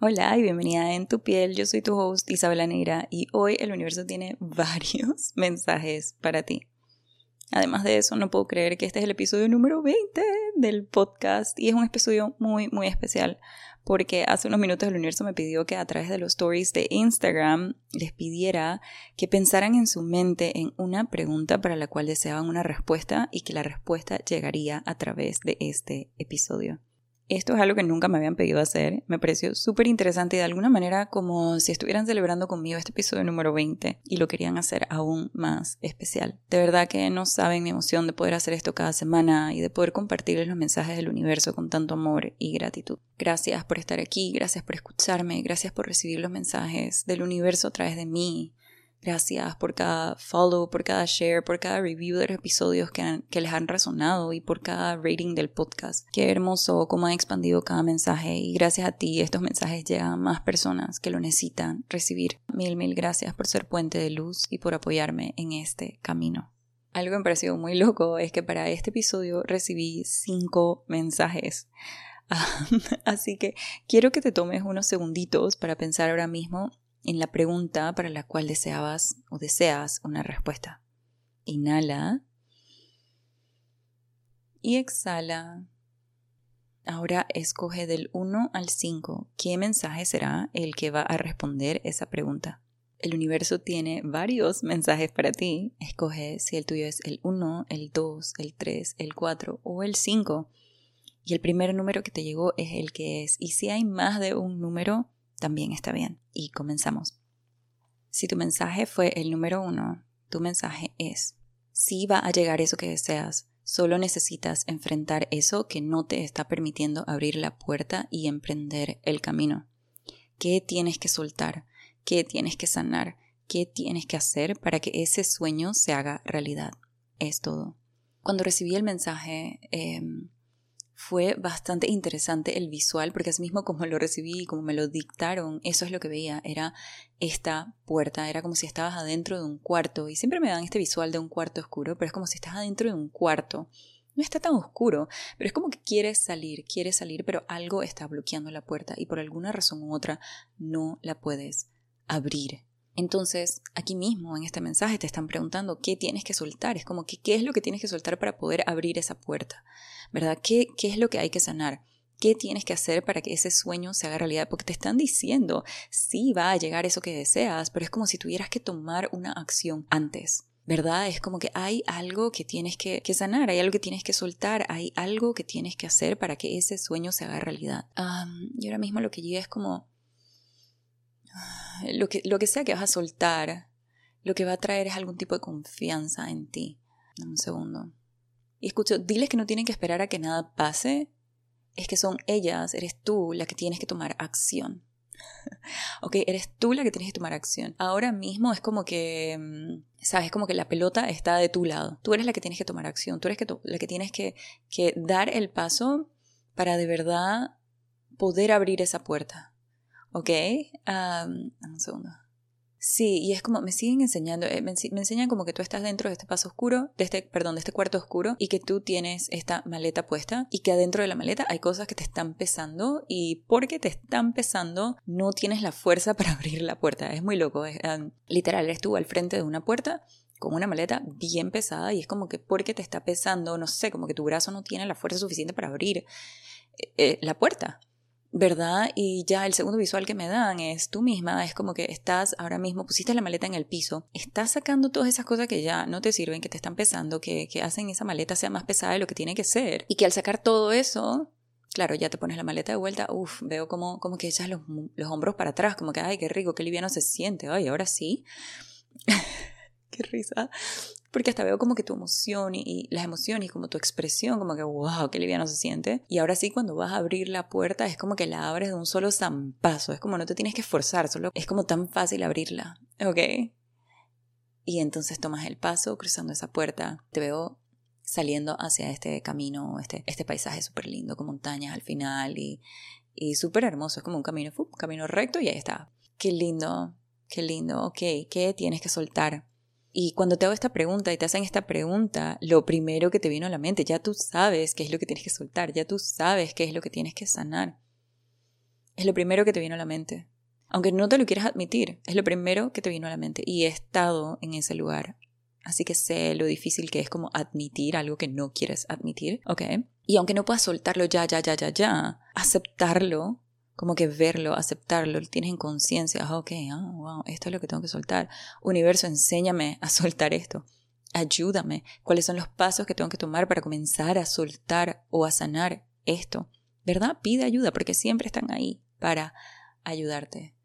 Hola y bienvenida En Tu Piel, yo soy tu host Isabela Neira y hoy el universo tiene varios mensajes para ti. Además de eso, no puedo creer que este es el episodio número 20 del podcast y es un episodio muy, muy especial porque hace unos minutos el universo me pidió que a través de los stories de Instagram les pidiera que pensaran en su mente en una pregunta para la cual deseaban una respuesta y que la respuesta llegaría a través de este episodio. Esto es algo que nunca me habían pedido hacer. Me pareció súper interesante y de alguna manera como si estuvieran celebrando conmigo este episodio número 20 y lo querían hacer aún más especial. De verdad que no saben mi emoción de poder hacer esto cada semana y de poder compartirles los mensajes del universo con tanto amor y gratitud. Gracias por estar aquí, gracias por escucharme, gracias por recibir los mensajes del universo a través de mí, Gracias por cada follow, por cada share, por cada review de los episodios que, que, les han resonado y por cada rating del podcast. Qué hermoso cómo ha expandido cada mensaje y gracias a ti estos mensajes llegan a más personas que lo necesitan recibir. Mil, mil gracias por ser puente de luz y por apoyarme en este camino. Algo que me pareció muy loco es que para este episodio recibí cinco mensajes. Así que quiero que te tomes unos segunditos para pensar ahora mismo en la pregunta para la cual deseabas o deseas una respuesta. Inhala y exhala. Ahora escoge del 1 al 5 qué mensaje será el que va a responder esa pregunta. El universo tiene varios mensajes para ti. Escoge si el tuyo es el 1, el 2, el 3, el 4 o el 5. Y el primer número que te llegó es el que es. Y si hay más de un número, también está bien. Y comenzamos. Si tu mensaje fue el número uno, tu mensaje es, si va a llegar eso que deseas, solo necesitas enfrentar eso que no te está permitiendo abrir la puerta y emprender el camino. ¿Qué tienes que soltar? ¿Qué tienes que sanar? ¿Qué tienes que hacer para que ese sueño se haga realidad? Es todo. Cuando recibí el mensaje, em, fue bastante interesante el visual, porque así mismo como lo recibí y como me lo dictaron, eso es lo que veía, era esta puerta, era como si estabas adentro de un cuarto, y siempre me dan este visual de un cuarto oscuro, pero es como si estás adentro de un cuarto. No está tan oscuro, pero es como que quieres salir, quieres salir, pero algo está bloqueando la puerta y por alguna razón u otra no la puedes abrir. Entonces, aquí mismo en este mensaje te están preguntando qué tienes que soltar. Es como que qué es lo que tienes que soltar para poder abrir esa puerta, ¿verdad? ¿Qué, qué es lo que hay que sanar? ¿Qué tienes que hacer para que ese sueño se haga realidad? Porque te están diciendo, sí va a llegar eso que deseas, pero es como si tuvieras que tomar una acción antes. ¿Verdad? Es como que hay algo que tienes que, sanar, hay algo que tienes que soltar, hay algo que tienes que hacer para que ese sueño se haga realidad. y ahora mismo lo que llega es como, lo que, lo que sea que vas a soltar, lo que va a traer es algún tipo de confianza en ti. un segundo. Y escucho, diles que no tienen que esperar a que nada pase, es que son ellas, eres tú la que tienes que tomar acción. ok, eres tú la que tienes que tomar acción. Ahora mismo es como que, mm, sabes, como que la pelota está de tu lado. Tú eres la que tienes que tomar acción, tú eres la que tienes que, que dar el paso para de verdad poder abrir esa puerta. ¿Ok? un segundo. Sí, y es como, me siguen enseñando, eh, me, enseñan como que tú estás dentro de este paso oscuro, de este, perdón, de este cuarto oscuro, y que tú tienes esta maleta puesta, y que adentro de la maleta hay cosas que te están pesando, y porque te están pesando, no tienes la fuerza para abrir la puerta. Es muy loco, literal, eres tú al frente de una puerta, con una maleta bien pesada, y es como que porque te está pesando, no sé, como que tu brazo no tiene la fuerza suficiente para abrir eh, eh, la puerta. ¿Verdad? Y ya el segundo visual que me dan es tú misma, es como que estás ahora mismo, pusiste la maleta en el piso, estás sacando todas esas cosas que ya no te sirven, que te están pesando, que, que hacen esa maleta sea más pesada de lo que tiene que ser. Y que al sacar todo eso, claro, ya te pones la maleta de vuelta, uff, veo como, como que echas los, los hombros para atrás, como que, ay, qué rico, qué liviano se siente, ay, ahora sí. Qué risa. Porque hasta veo como que tu emoción y, las emociones como tu expresión, como que wow, qué liviano se siente. Y ahora sí, cuando vas a abrir la puerta, es como que la abres de un solo zampazo. Es como no te tienes que esforzar, solo es como tan fácil abrirla. ¿Ok? Y entonces tomas el paso cruzando esa puerta. Te veo saliendo hacia este camino, este, este paisaje súper lindo con montañas al final y, y súper hermoso. Es como un camino, un camino recto y ahí está. Qué lindo, qué lindo. Ok, ¿qué tienes que soltar? Y cuando te hago esta pregunta y te hacen esta pregunta, lo primero que te vino a la mente, ya tú sabes qué es lo que tienes que soltar, ya tú sabes qué es lo que tienes que sanar. Es lo primero que te vino a la mente. Aunque no te lo quieras admitir, es lo primero que te vino a la mente. Y he estado en ese lugar. Así que sé lo difícil que es como admitir algo que no quieres admitir, ¿ok? Y aunque no puedas soltarlo ya, ya, ya, ya, ya, aceptarlo, como que verlo, aceptarlo, tienes en conciencia, ah, ok, ah, wow, esto es lo que tengo que soltar. Universo, enséñame a soltar esto. Ayúdame. ¿Cuáles son los pasos que tengo que tomar para comenzar a soltar o a sanar esto? ¿Verdad? Pide ayuda porque siempre están ahí para ayudarte.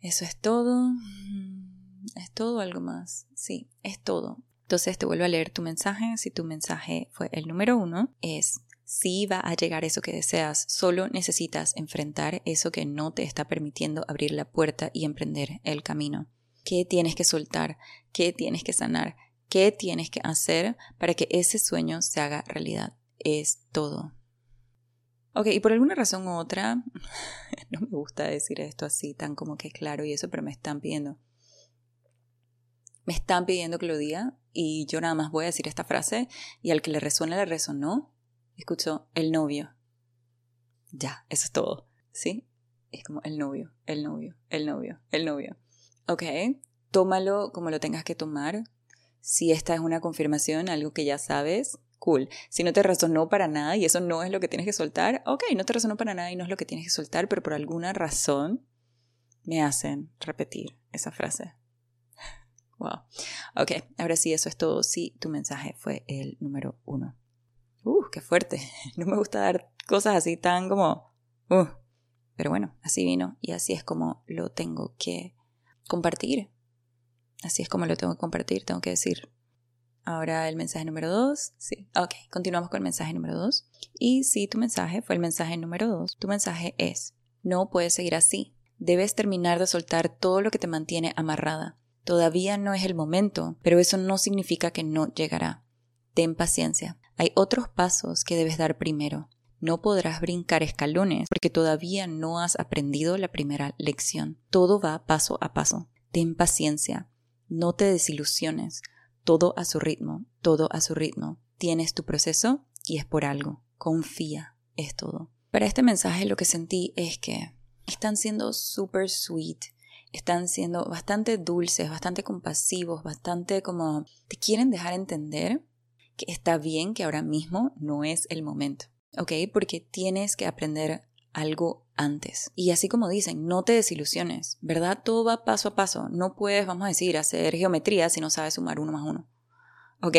Eso es todo. Mm, ¿Es todo algo más? Sí, es todo. Entonces te vuelvo a leer tu mensaje. Si tu mensaje fue el número uno, es si va a llegar eso que deseas, solo necesitas enfrentar eso que no te está permitiendo abrir la puerta y emprender el camino. ¿Qué tienes que soltar? ¿Qué tienes que sanar? ¿Qué tienes que hacer para que ese sueño se haga realidad? Es todo. Ok, y por alguna razón u otra, no me gusta decir esto así tan como que claro y eso, pero me están pidiendo. Me están pidiendo que lo diga y yo nada más voy a decir esta frase y al que le resuena le resonó. Escucho el novio. Ya, eso es todo. ¿Sí? Es como el novio, el novio, el novio, el novio. Ok, tómalo como lo tengas que tomar. Si esta es una confirmación, algo que ya sabes, cool. Si no te resonó para nada y eso no es lo que tienes que soltar, ok, no te resonó para nada y no es lo que tienes que soltar, pero por alguna razón me hacen repetir esa frase. Wow. Ok, ahora sí, eso es todo. Sí, tu mensaje fue el número uno. Uh, qué fuerte. No me gusta dar cosas así tan como... Uh. Pero bueno, así vino y así es como lo tengo que compartir. Así es como lo tengo que compartir, tengo que decir, Ahora el mensaje número 2. Sí. Ok, continuamos con el mensaje número 2. Y si tu mensaje fue el mensaje número 2, tu mensaje es, no puedes seguir así. Debes terminar de soltar todo lo que te mantiene amarrada. Todavía no es el momento, pero eso no significa que no llegará. Ten paciencia. Hay otros pasos que debes dar primero. No podrás brincar escalones porque todavía no has aprendido la primera lección. Todo va paso a paso. Ten paciencia. No te desilusiones todo a su ritmo, todo a su ritmo. Tienes tu proceso y es por algo. Confía, es todo. Para este mensaje lo que sentí es que están siendo super sweet, están siendo bastante dulces, bastante compasivos, bastante como te quieren dejar entender que está bien que ahora mismo no es el momento, ¿ok? Porque tienes que aprender algo antes. Y así como dicen, no te desilusiones, ¿verdad? Todo va paso a paso. No puedes, vamos a decir, hacer geometría si no sabes sumar uno más uno. ¿Ok?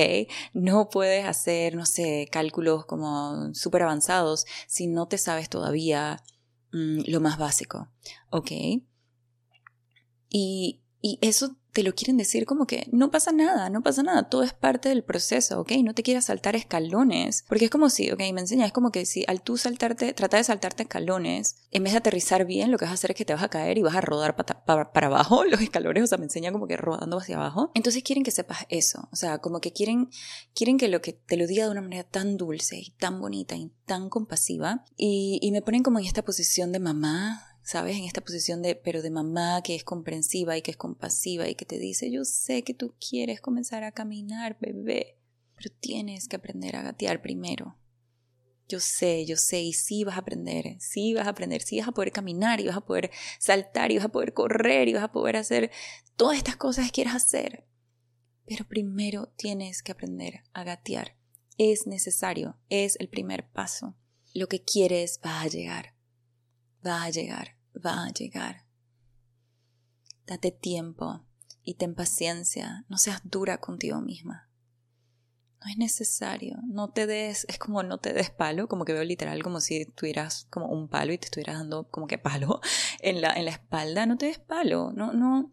No puedes hacer, no sé, cálculos como súper avanzados si no te sabes todavía mm, lo más básico. ¿Ok? Y, y eso te lo quieren decir como que no pasa nada, no pasa nada, todo es parte del proceso, ¿ok? No te quieras saltar escalones, porque es como si, ok, me enseña, es como que si al tú saltarte, tratar de saltarte escalones, en vez de aterrizar bien, lo que vas a hacer es que te vas a caer y vas a rodar para, para abajo los escalones, o sea, me enseña como que rodando hacia abajo. Entonces quieren que sepas eso, o sea, como que quieren, quieren que lo que te lo diga de una manera tan dulce y tan bonita y tan compasiva, y, y me ponen como en esta posición de mamá, ¿sabes? En esta posición de, pero de mamá que es comprensiva y que es compasiva y que te dice, yo sé que tú quieres comenzar a caminar, bebé, pero tienes que aprender a gatear primero. Yo sé, yo sé, y sí vas a aprender, sí vas a aprender, sí vas a poder caminar y vas a poder saltar y vas a poder correr y vas a poder hacer todas estas cosas que quieras hacer. Pero primero tienes que aprender a gatear. Es necesario, es el primer paso. Lo que quieres va a llegar, va a llegar va a llegar. Date tiempo y ten paciencia, no seas dura contigo misma. No es necesario, no te des, es como no te des palo, como que veo literal como si tuvieras como un palo y te estuvieras dando como que palo en la, en la espalda, no te des palo, no, no,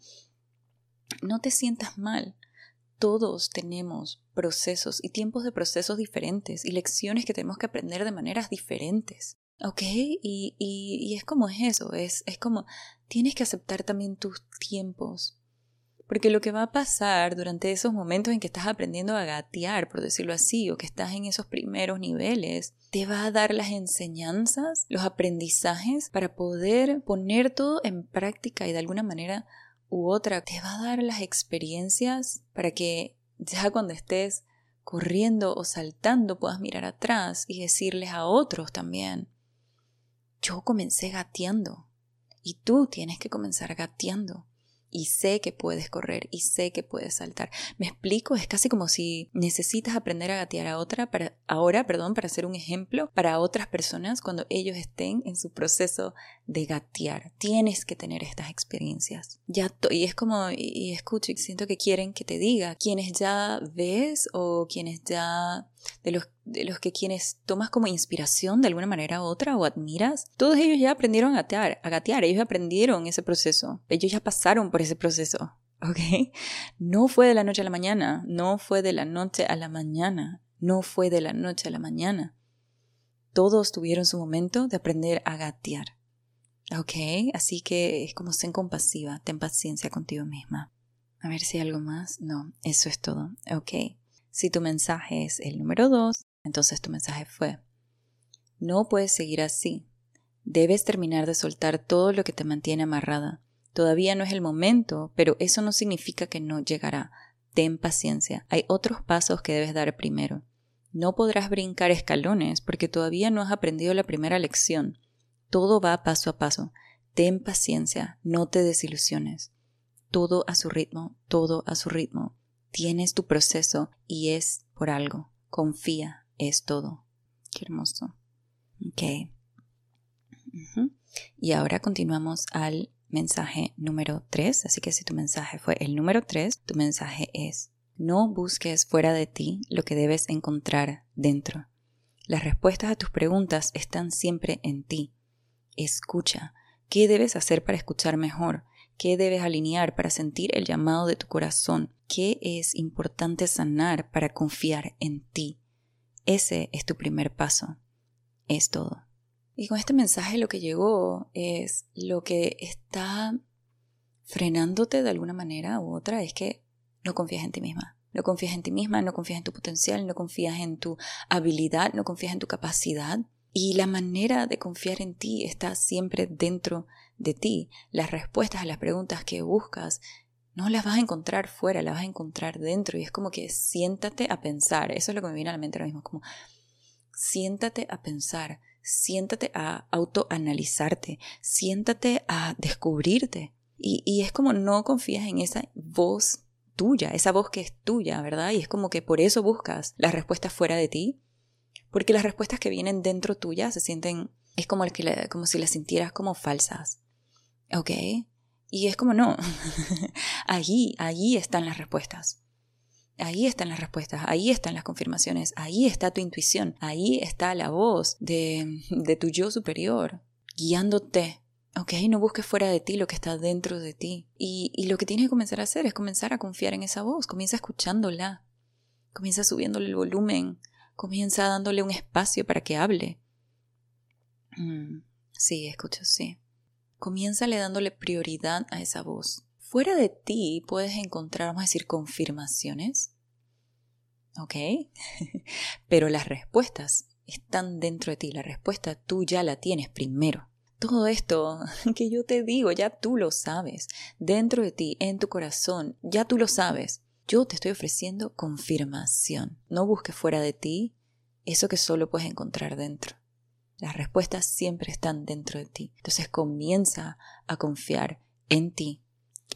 no te sientas mal. Todos tenemos procesos y tiempos de procesos diferentes y lecciones que tenemos que aprender de maneras diferentes. ¿Ok? Y, y, es como es eso, es, es como tienes que aceptar también tus tiempos. Porque lo que va a pasar durante esos momentos en que estás aprendiendo a gatear, por decirlo así, o que estás en esos primeros niveles, te va a dar las enseñanzas, los aprendizajes para poder poner todo en práctica y de alguna manera u otra, te va a dar las experiencias para que ya cuando estés corriendo o saltando puedas mirar atrás y decirles a otros también, yo comencé gateando y tú tienes que comenzar gateando y sé que puedes correr y sé que puedes saltar. Me explico, es casi como si necesitas aprender a gatear a otra para ahora, perdón, para ser un ejemplo para otras personas cuando ellos estén en su proceso de gatear. Tienes que tener estas experiencias. Ya y es como y escucho y siento que quieren que te diga quienes ya ves o quienes ya de los, de los que quienes tomas como inspiración de alguna manera u otra o admiras, todos ellos ya aprendieron a gatear, a gatear, ellos aprendieron ese proceso, ellos ya pasaron por ese proceso, ¿ok? No fue de la noche a la mañana, no fue de la noche a la mañana, no fue de la noche a la mañana. Todos tuvieron su momento de aprender a gatear. ¿Ok? Así que es como ser compasiva, ten paciencia contigo misma. A ver si hay algo más. No, eso es todo. Ok. Si tu mensaje es el número 2, entonces tu mensaje fue, no puedes seguir así. Debes terminar de soltar todo lo que te mantiene amarrada. Todavía no es el momento, pero eso no significa que no llegará. Ten paciencia. Hay otros pasos que debes dar primero. No podrás brincar escalones porque todavía no has aprendido la primera lección. Todo va paso a paso. Ten paciencia, no te desilusiones. Todo a su ritmo, todo a su ritmo. Tienes tu proceso y es por algo. Confía, es todo. Qué hermoso. Ok. Y ahora continuamos al mensaje número 3. Así que si tu mensaje fue el número 3, tu mensaje es, no busques fuera de ti lo que debes encontrar dentro. Las respuestas a tus preguntas están siempre en ti. Escucha. ¿Qué debes hacer para escuchar mejor? ¿Qué debes alinear para sentir el llamado de tu corazón? ¿Qué es importante sanar para confiar en ti? Ese es tu primer paso. Es todo. Y con este mensaje lo que llegó es lo que está frenándote de alguna manera u otra es que no confías en ti misma. No confías en ti misma, no confías en tu potencial, no confías en tu habilidad, no confías en tu capacidad. Y la manera de confiar en ti está siempre dentro de ti. Las respuestas a las preguntas que buscas no las vas a encontrar fuera, las vas a encontrar dentro. Y es como que siéntate a pensar. Eso es lo que me viene a la mente ahora mismo. Como siéntate a pensar, siéntate a autoanalizarte, siéntate a descubrirte. Y, y es como no confías en esa voz tuya, esa voz que es tuya, ¿verdad? Y es como que por eso buscas las respuestas fuera de ti. Porque las respuestas que vienen dentro tuya se sienten, es como, el que como si las sintieras como falsas. ¿Ok? Y es como no, allí, allí están las respuestas. Ahí están las respuestas, ahí están las confirmaciones, ahí está tu intuición, ahí está la voz de, de tu yo superior, guiándote. Ok, no busques fuera de ti lo que está dentro de ti. Y, y lo que tienes que comenzar a hacer es comenzar a confiar en esa voz. Comienza escuchándola. Comienza subiéndole el volumen. Comienza dándole un espacio para que hable. Mm, sí, escucho, sí. Comiénzale dándole prioridad a esa voz. Fuera de ti puedes encontrar, vamos a decir, confirmaciones. ¿Ok? Pero las respuestas están dentro de ti. La respuesta tú ya la tienes primero. Todo esto que yo te digo, ya tú lo sabes. Dentro de ti, en tu corazón, ya tú lo sabes. Yo te estoy ofreciendo confirmación. No busques fuera de ti eso que solo puedes encontrar dentro. Las respuestas siempre están dentro de ti. Entonces comienza a confiar en ti,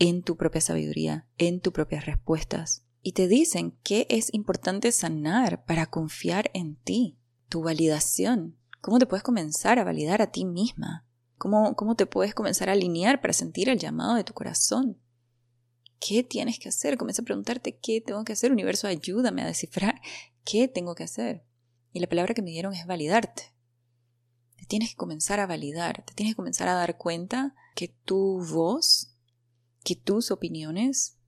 en tu propia sabiduría, en tus propias respuestas. Y te dicen que es importante sanar para confiar en ti, tu validación. ¿Cómo te puedes comenzar a validar a ti misma? ¿Cómo, ¿Cómo te puedes comenzar a alinear para sentir el llamado de tu corazón? ¿Qué tienes que hacer? Comienza a preguntarte qué tengo que hacer. Universo, ayúdame a descifrar qué tengo que hacer. Y la palabra que me dieron es validarte tienes que comenzar a validar, te tienes que comenzar a dar cuenta que tu voz, que tus opiniones,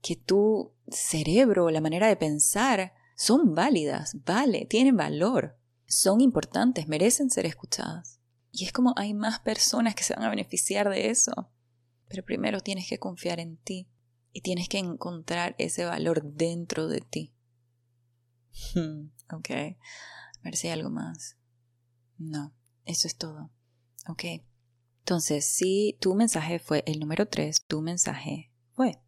que tu cerebro, la manera de pensar, son válidas, vale, tienen valor, son importantes, merecen ser escuchadas. Y es como hay más personas que se van a beneficiar de eso. Pero primero tienes que confiar en ti y tienes que encontrar ese valor dentro de ti. ok. A ver si hay algo más. No. Eso es todo. ¿Ok? Entonces, si tu mensaje fue el número 3, tu mensaje fue,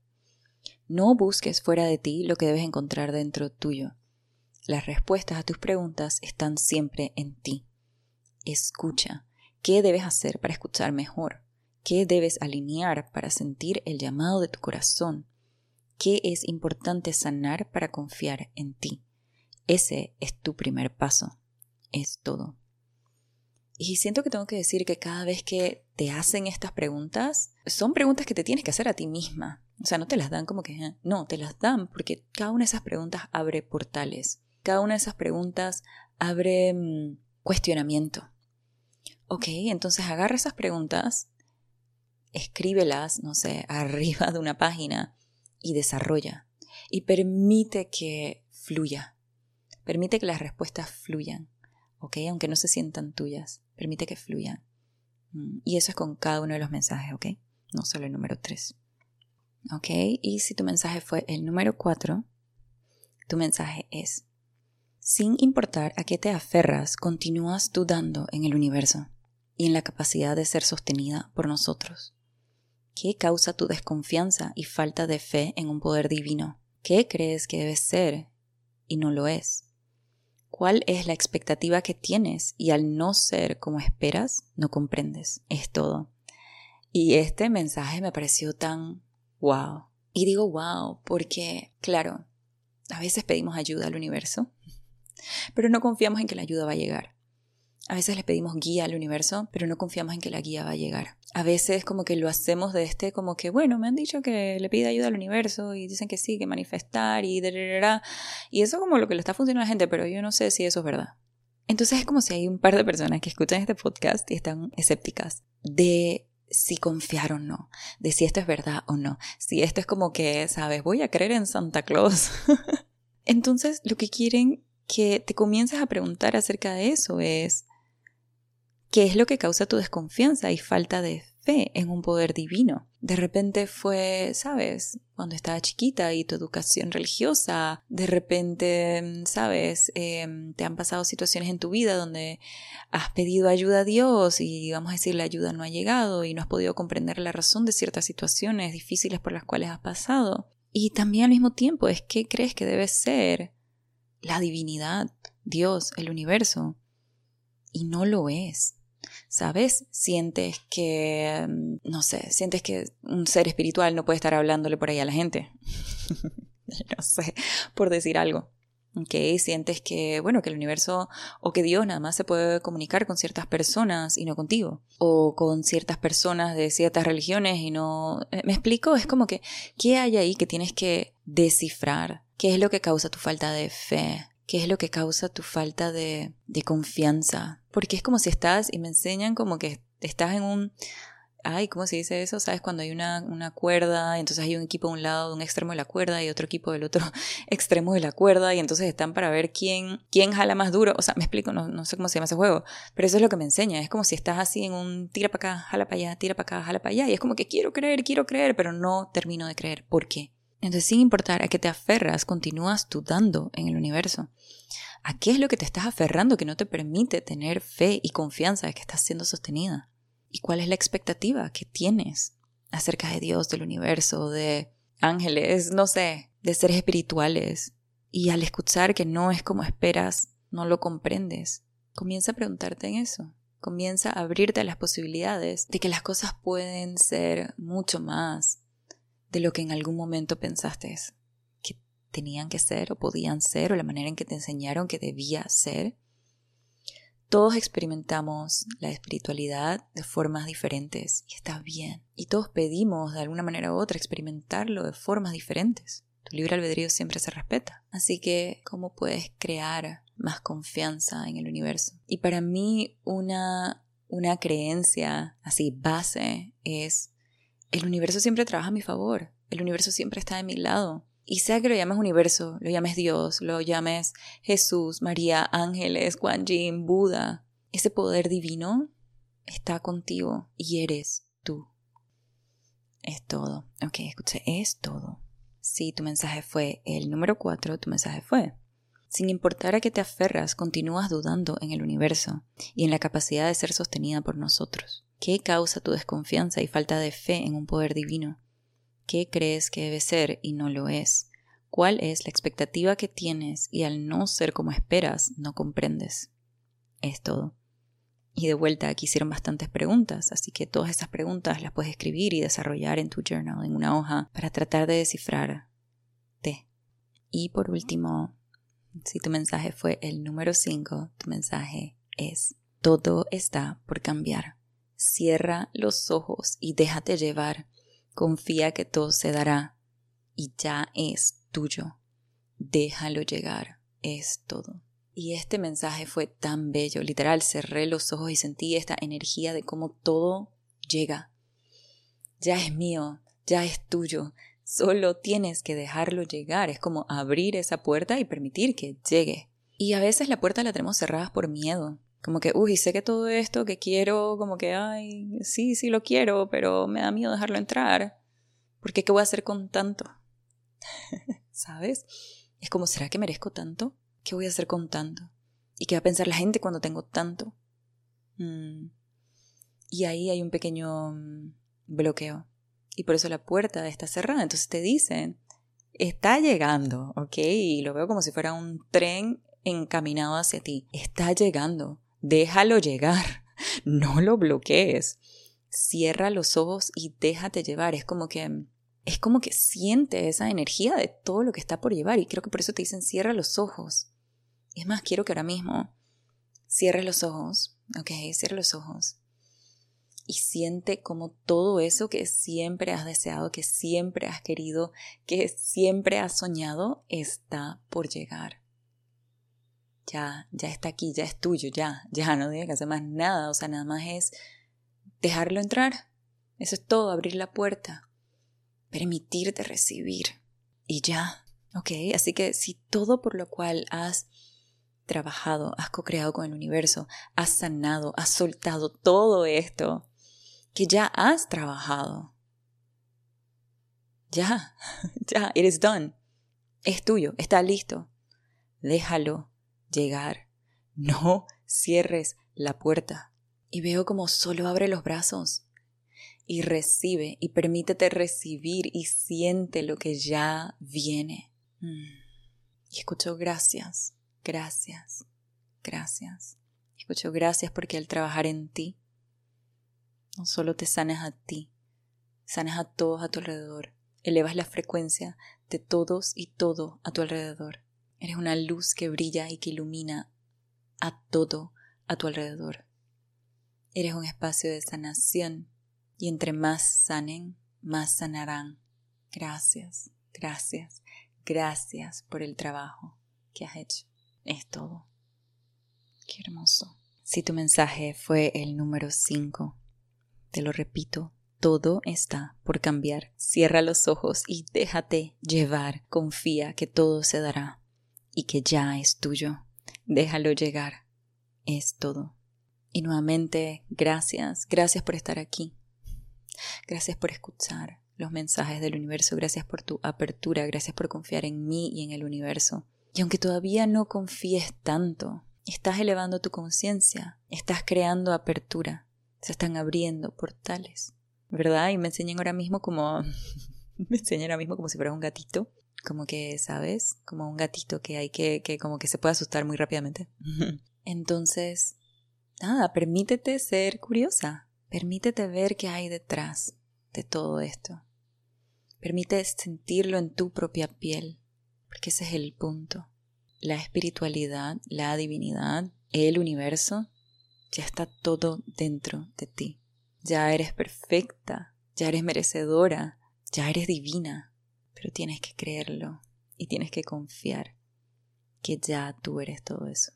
no busques fuera de ti lo que debes encontrar dentro tuyo. Las respuestas a tus preguntas están siempre en ti. Escucha. ¿Qué debes hacer para escuchar mejor? ¿Qué debes alinear para sentir el llamado de tu corazón? ¿Qué es importante sanar para confiar en ti? Ese es tu primer paso. Es todo. Y siento que tengo que decir que cada vez que te hacen estas preguntas, son preguntas que te tienes que hacer a ti misma. O sea, no te las dan como que, ah", no, te las dan porque cada una de esas preguntas abre portales. Cada una de esas preguntas abre mm, cuestionamiento. Ok, entonces agarra esas preguntas, escríbelas, no sé, arriba de una página y desarrolla. Y permite que fluya. Permite que las respuestas fluyan. ¿Ok? Aunque no se sientan tuyas. Permite que fluyan. Mm, y eso es con cada uno de los mensajes, ¿ok? No solo el número 3. ¿Ok? Y si tu mensaje fue el número 4, tu mensaje es, sin importar a qué te aferras, continúas dudando en el universo y en la capacidad de ser sostenida por nosotros. ¿Qué causa tu desconfianza y falta de fe en un poder divino? ¿Qué crees que debe ser y no lo es? ¿Cuál es la expectativa que tienes y al no ser como esperas, no comprendes? Es todo. Y este mensaje me pareció tan wow. Y digo wow porque, claro, a veces pedimos ayuda al universo, pero no confiamos en que la ayuda va a llegar. A veces le pedimos guía al universo, pero no confiamos en que la guía va a llegar. A veces como que lo hacemos de este como que, bueno, me han dicho que le pide ayuda al universo y dicen que sí, que manifestar y de y eso como lo que le está funcionando a la gente, pero yo no sé si eso es verdad. Entonces es como si hay un par de personas que escuchan este podcast y están escépticas de si confiar o no, de si esto es verdad o no, si esto es como que, sabes, voy a creer en Santa Claus. Entonces lo que quieren que te comiences a preguntar acerca de eso es, ¿Qué es lo que causa tu desconfianza y falta de fe en un poder divino? De repente fue, sabes, cuando estaba chiquita y tu educación religiosa, de repente, sabes, em, te han pasado situaciones en tu vida donde has pedido ayuda a Dios y vamos a decir la ayuda no ha llegado y no has podido comprender la razón de ciertas situaciones difíciles por las cuales has pasado. Y también al mismo tiempo es que crees que debe ser la divinidad, Dios, el universo. Y no lo es. ¿Sabes? Sientes que, mm, no sé, sientes que un ser espiritual no puede estar hablándole por ahí a la gente. no sé, por decir algo. ¿ok? Sientes que, bueno, que el universo o que Dios nada más se puede comunicar con ciertas personas y no contigo. O con ciertas personas de ciertas religiones y no... Eh, ¿Me explico? Es como que, ¿qué hay ahí que tienes que descifrar? ¿Qué es lo que causa tu falta de fe? ¿Qué es lo que causa tu falta de, de confianza? Porque es como si estás, y me enseñan como que estás en un, ay, ¿cómo se dice eso? ¿Sabes? Cuando hay una, una cuerda, entonces hay un equipo de un lado, de un extremo de la cuerda, y otro equipo del otro extremo de la cuerda, y entonces están para ver quién, quién jala más duro. O sea, me explico, no, no sé cómo se llama ese juego, pero eso es lo que me enseña. Es como si estás así en un tira para acá, jala para allá, tira para acá, jala para allá, y es como que quiero creer, quiero creer, pero no termino de creer. ¿Por qué? Entonces, sin importar a qué te aferras, continúas dudando en el universo. ¿A qué es lo que te estás aferrando que no te permite tener fe y confianza de que estás siendo sostenida? ¿Y cuál es la expectativa que tienes acerca de Dios, del universo, de ángeles, no sé, de seres espirituales? Y al escuchar que no es como esperas, no lo comprendes, comienza a preguntarte en eso. Comienza a abrirte a las posibilidades de que las cosas pueden ser mucho más de lo que en algún momento pensaste que tenían que ser o podían ser o la manera en que te enseñaron que debía ser. Todos experimentamos la espiritualidad de formas diferentes y está bien. Y todos pedimos de alguna manera u otra experimentarlo de formas diferentes. Tu libre albedrío siempre se respeta. Así que, ¿cómo puedes crear más confianza en el universo? Y para mí una, una creencia así base es el universo siempre trabaja a mi favor, el universo siempre está de mi lado. Y sea que lo llames universo, lo llames Dios, lo llames Jesús, María, ángeles, Guan Yin, Buda, ese poder divino está contigo y eres tú. Es todo. Ok, escuché, es todo. Si tu mensaje fue el número 4, tu mensaje fue. Sin importar a qué te aferras, continúas dudando en el universo y en la capacidad de ser sostenida por nosotros. ¿Qué causa tu desconfianza y falta de fe en un poder divino? ¿Qué crees que debe ser y no lo es? ¿Cuál es la expectativa que tienes y al no ser como esperas no comprendes? Es todo. Y de vuelta aquí hicieron bastantes preguntas, así que todas esas preguntas las puedes escribir y desarrollar en tu journal, en una hoja, para tratar de descifrarte. Y por último, si tu mensaje fue el número 5, tu mensaje es, todo está por cambiar. Cierra los ojos y déjate llevar. Confía que todo se dará y ya es tuyo. Déjalo llegar, es todo. Y este mensaje fue tan bello, literal, cerré los ojos y sentí esta energía de cómo todo llega. Ya es mío, ya es tuyo, solo tienes que dejarlo llegar, es como abrir esa puerta y permitir que llegue. Y a veces la puerta la tenemos cerrada por miedo, como que, uy, sé que todo esto que quiero, como que, ay, sí, sí lo quiero, pero me da miedo dejarlo entrar, porque ¿qué voy a hacer con tanto? ¿Sabes? Es como, ¿será que merezco tanto? ¿Qué voy a hacer con tanto? ¿Y qué va a pensar la gente cuando tengo tanto? Mm. Y ahí hay un pequeño mm, bloqueo. Y por eso la puerta está cerrada. Entonces te dicen, está llegando, ¿ok? Y lo veo como si fuera un tren encaminado hacia ti. Está llegando. Déjalo llegar. No lo bloquees. Cierra los ojos y déjate llevar. Es como que es como que siente esa energía de todo lo que está por llevar y creo que por eso te dicen cierra los ojos. Es más, quiero que ahora mismo cierres los ojos, ok, cierra los ojos y siente como todo eso que siempre has deseado, que siempre has querido, que siempre has soñado, está por llegar. Ya, ya está aquí, ya es tuyo, ya, ya no tienes que hacer más nada, o sea, nada más es dejarlo entrar. Eso es todo, abrir la puerta, permitirte recibir y ya, ok. Así que si todo por lo cual has trabajado, has co-creado con el universo, has sanado, has soltado todo esto que ya has trabajado. Ya, ya, it is done. Es tuyo, está listo. Déjalo llegar. No cierres la puerta. Y veo como solo abre los brazos y recibe y permítete recibir y siente lo que ya viene. Mm. Y escucho gracias, gracias, gracias. Escucho gracias porque al trabajar en ti, no solo te sanas a ti, sanas a todos a tu alrededor. Elevas la frecuencia de todos y todo a tu alrededor. Eres una luz que brilla y que ilumina a todo a tu alrededor. Eres un espacio de sanación y entre más sanen, más sanarán. Gracias, gracias, gracias por el trabajo que has hecho. Es todo. Qué hermoso. Si tu mensaje fue el número 5, te lo repito, todo está por cambiar. Cierra los ojos y déjate llevar. Confía que todo se dará y que ya es tuyo. Déjalo llegar. Es todo. Y nuevamente, gracias, gracias por estar aquí. Gracias por escuchar los mensajes del universo, gracias por tu apertura, gracias por confiar en mí y en el universo. Y aunque todavía no confíes tanto, estás elevando tu conciencia, estás creando apertura, se están abriendo portales, ¿verdad? Y me enseñan ahora mismo como, me enseñan ahora mismo como si fuera un gatito, como que, ¿sabes? Como un gatito que hay que, que como que se puede asustar muy rápidamente. Entonces, nada, permítete ser curiosa, permítete ver qué hay detrás de todo esto. Permite sentirlo en tu propia piel, porque ese es el punto. La espiritualidad, la divinidad, el universo ya está todo dentro de ti. Ya eres perfecta, ya eres merecedora, ya eres divina, pero tienes que creerlo y tienes que confiar que ya tú eres todo eso.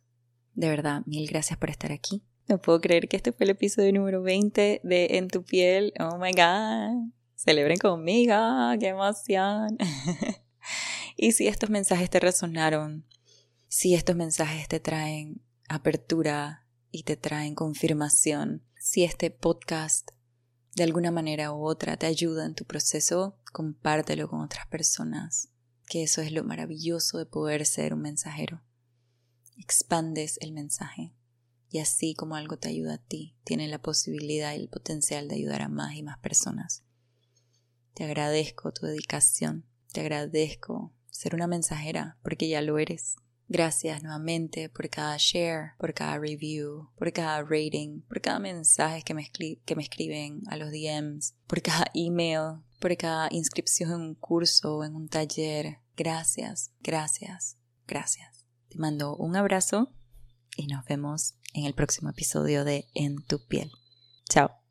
De verdad, mil gracias por estar aquí. No puedo creer que este fue el episodio número 20 de En tu piel. Oh my god. Celebren conmigo. Qué emoción. y si estos mensajes te resonaron, si estos mensajes te traen apertura, y te traen confirmación. Si este podcast de alguna manera u otra te ayuda en tu proceso, compártelo con otras personas, que eso es lo maravilloso de poder ser un mensajero. Expandes el mensaje y así como algo te ayuda a ti, tiene la posibilidad y el potencial de ayudar a más y más personas. Te agradezco tu dedicación, te agradezco ser una mensajera porque ya lo eres. Gracias nuevamente por cada share, por cada review, por cada rating, por cada mensaje que me, que me escriben a los DMs, por cada email, por cada inscripción en un curso o en un taller. Gracias, gracias, gracias. Te mando un abrazo y nos vemos en el próximo episodio de En tu piel. Chao.